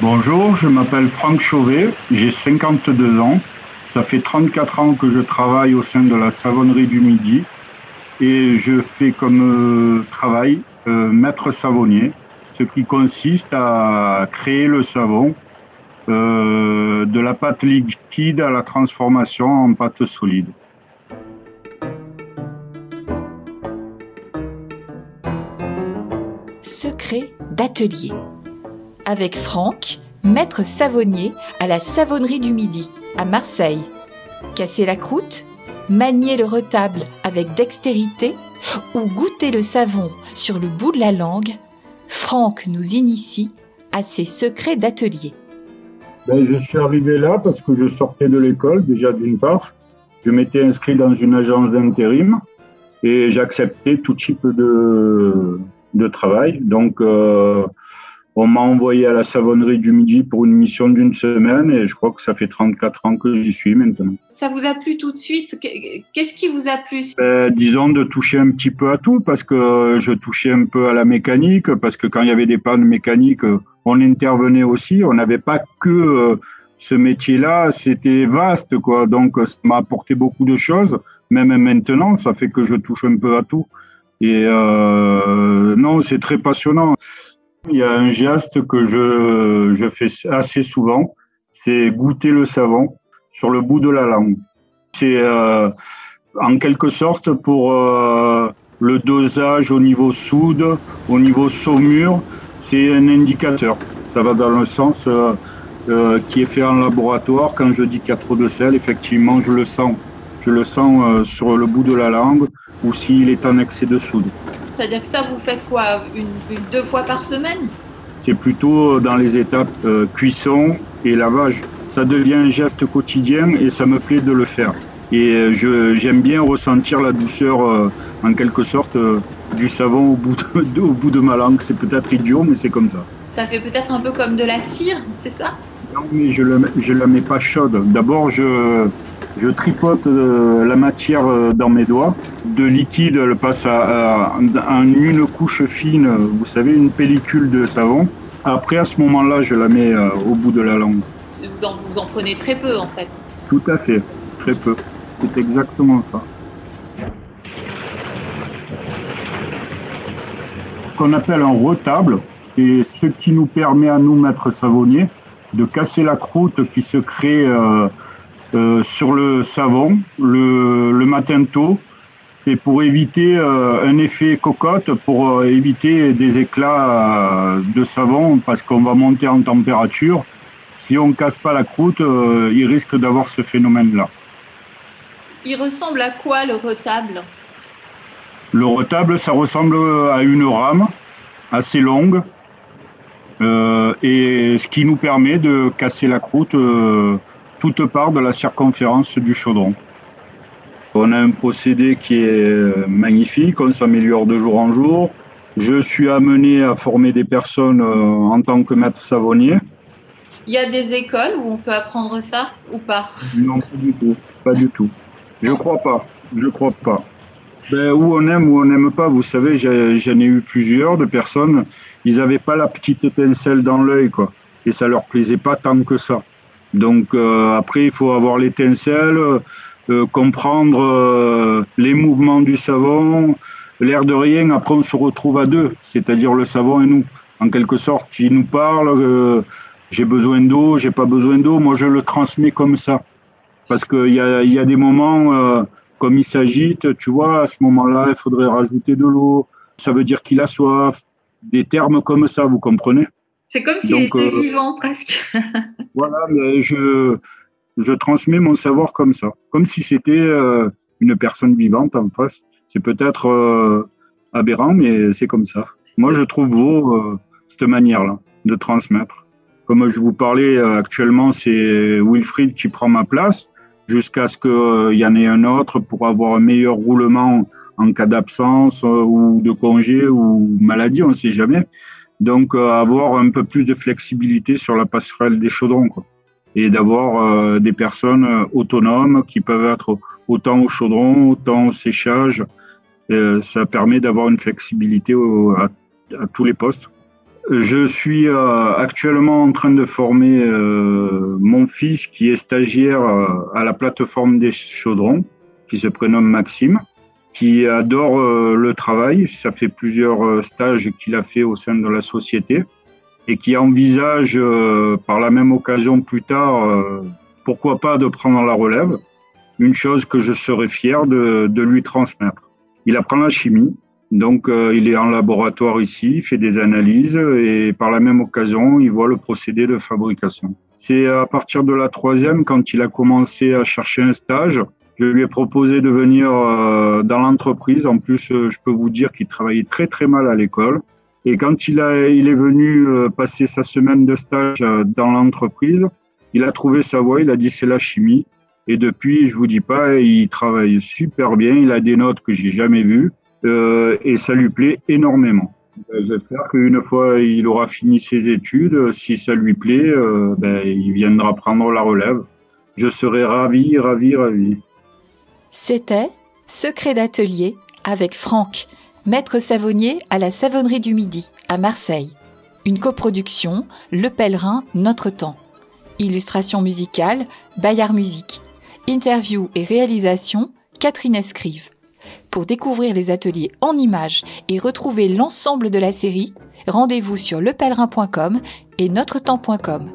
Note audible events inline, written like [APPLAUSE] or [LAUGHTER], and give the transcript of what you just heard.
Bonjour, je m'appelle Franck Chauvet, j'ai 52 ans. Ça fait 34 ans que je travaille au sein de la savonnerie du Midi et je fais comme euh, travail euh, maître savonnier, ce qui consiste à créer le savon euh, de la pâte liquide à la transformation en pâte solide. Secret d'atelier. Avec Franck, maître savonnier à la savonnerie du Midi, à Marseille. Casser la croûte, manier le retable avec dextérité ou goûter le savon sur le bout de la langue, Franck nous initie à ses secrets d'atelier. Ben, je suis arrivé là parce que je sortais de l'école, déjà d'une part. Je m'étais inscrit dans une agence d'intérim et j'acceptais tout type de, de travail. Donc, euh, on m'a envoyé à la savonnerie du Midi pour une mission d'une semaine et je crois que ça fait 34 ans que j'y suis maintenant. Ça vous a plu tout de suite? Qu'est-ce qui vous a plu? Ben, Disons de toucher un petit peu à tout parce que je touchais un peu à la mécanique, parce que quand il y avait des pannes mécaniques, on intervenait aussi. On n'avait pas que euh, ce métier-là, c'était vaste quoi. Donc ça m'a apporté beaucoup de choses. Même maintenant, ça fait que je touche un peu à tout. Et euh, non, c'est très passionnant. Il y a un geste que je, je fais assez souvent, c'est goûter le savon sur le bout de la langue. C'est euh, en quelque sorte pour euh, le dosage au niveau soude, au niveau saumure, c'est un indicateur. Ça va dans le sens euh, euh qui est fait en laboratoire. Quand je dis qu'il y a trop de sel, effectivement, je le sens. Je le sens euh, sur le bout de la langue ou s'il est en excès de soude. C'est-à-dire que ça, vous faites quoi une, Deux fois par semaine? C'est plutôt dans les étapes euh, cuisson et lavage. Ça devient un geste quotidien et ça me plaît de le faire. Et euh, j'aime bien ressentir la douceur, euh, en quelque sorte, euh, du savon au bout de, [LAUGHS] au bout de ma langue. C'est peut-être idiot, mais c'est comme ça. Ça fait peut-être un peu comme de la cire, c'est ça? Non, mais je ne la mets pas chaude. D'abord, je, je tripote euh, la matière euh, dans mes doigts. De liquide, elle passe à, une couche fine, vous savez, une pellicule de savon. Après, à ce moment-là, je la mets euh, au bout de la langue. Vous en, vous en prenez très peu, en fait. Tout à fait, très peu. C'est exactement ça. Ce qu'on appelle un retable, c'est ce qui nous permet à nous, maîtres savonniers, de casser la croûte qui se crée euh, sur le savon le, le matin tôt. C'est pour éviter euh, un effet cocotte, pour euh, éviter des éclats de savon parce qu'on va monter en température. Si on casse pas la croûte, il risque d'avoir ce phénomène-là. Il ressemble à quoi le retable? Le retable, ça ressemble à une rame assez longue et ce qui nous permet de casser la croûte toute part de la circonférence du chaudron. On a un procédé qui est magnifique, on s'améliore de jour en jour. Je suis amené à former des personnes euh, en tant que maître savonnier. Il y a des écoles où on peut apprendre ça ou pas? Non, pas du tout. Pas du tout. Je crois pas. Je crois pas. Ben, où on aime, ou on n'aime pas. Vous savez, j'en ai eu plusieurs de personnes. Ils n'avaient pas la petite étincelle dans l'œil, quoi. Et ça leur plaisait pas tant que ça. Donc euh, après, il faut avoir l'étincelle, euh, comprendre euh, les mouvements du savon. L'air de rien, après on se retrouve à deux, c'est-à-dire le savon et nous, en quelque sorte. Il nous parle, j'ai besoin d'eau, j'ai pas besoin d'eau. Moi, je le transmets comme ça, parce qu'il y a, y a des moments comme il s'agite, tu vois, à ce moment-là, il faudrait rajouter de l'eau. Ça veut dire qu'il a soif. Des termes comme ça, vous comprenez? C'est comme s'il était euh, vivant presque. [LAUGHS] voilà, mais je, je transmets mon savoir comme ça, comme si c'était euh, une personne vivante en face. C'est peut-être euh, aberrant, mais c'est comme ça. Moi, je trouve beau cette manière-là de transmettre. Comme je vous parlais actuellement, c'est Wilfried qui prend ma place jusqu'à ce qu'il y en ait un autre pour avoir un meilleur roulement en cas d'absence ou de congé ou maladie, on ne sait jamais. Donc, euh, avoir un peu plus de flexibilité sur la passerelle des chaudrons, quoi. Et d'avoir euh, des personnes euh, autonomes qui peuvent être autant au chaudron, autant au séchage. ça permet d'avoir une flexibilité à, tous les postes. Je suis actuellement en train de former mon fils qui est stagiaire à la plateforme des chaudrons, qui se prénomme Maxime, qui adore le travail. Ça fait plusieurs stages qu'il a fait au sein de la société et qui envisage par la même occasion plus tard, pourquoi pas, de prendre la relève. Une chose que je serais fier de, lui transmettre. Il apprend la chimie, donc, euh, il est en laboratoire ici, il fait des analyses et par la même occasion, il voit le procédé de fabrication. C'est à partir de la troisième, quand il a commencé à chercher un stage, je lui ai proposé de venir euh, dans l'entreprise. En plus, euh, je peux vous dire qu'il travaillait très très mal à l'école. Et quand il, a, il est venu passer sa semaine de stage dans l'entreprise, il a trouvé sa voie, il a dit c'est la chimie. Et depuis, je vous dis pas, il travaille super bien, il a des notes que j'ai jamais vues. Euh, et ça lui plaît énormément. Euh, j'espère qu'une fois il aura fini ses études, si ça lui plaît, euh, ben, il viendra prendre la relève. Je serai ravi, ravi, ravi. C'était Secret d'atelier avec Franck, maître savonnier à la Savonnerie du Midi, à Marseille. Une coproduction, Le Pèlerin, Notre Temps. Illustration musicale, Bayard Musique. Interview et réalisation, Catherine Escrive. Pour découvrir les ateliers en images et retrouver l'ensemble de la série, rendez-vous sur lepèlerin.com et notretemps.com.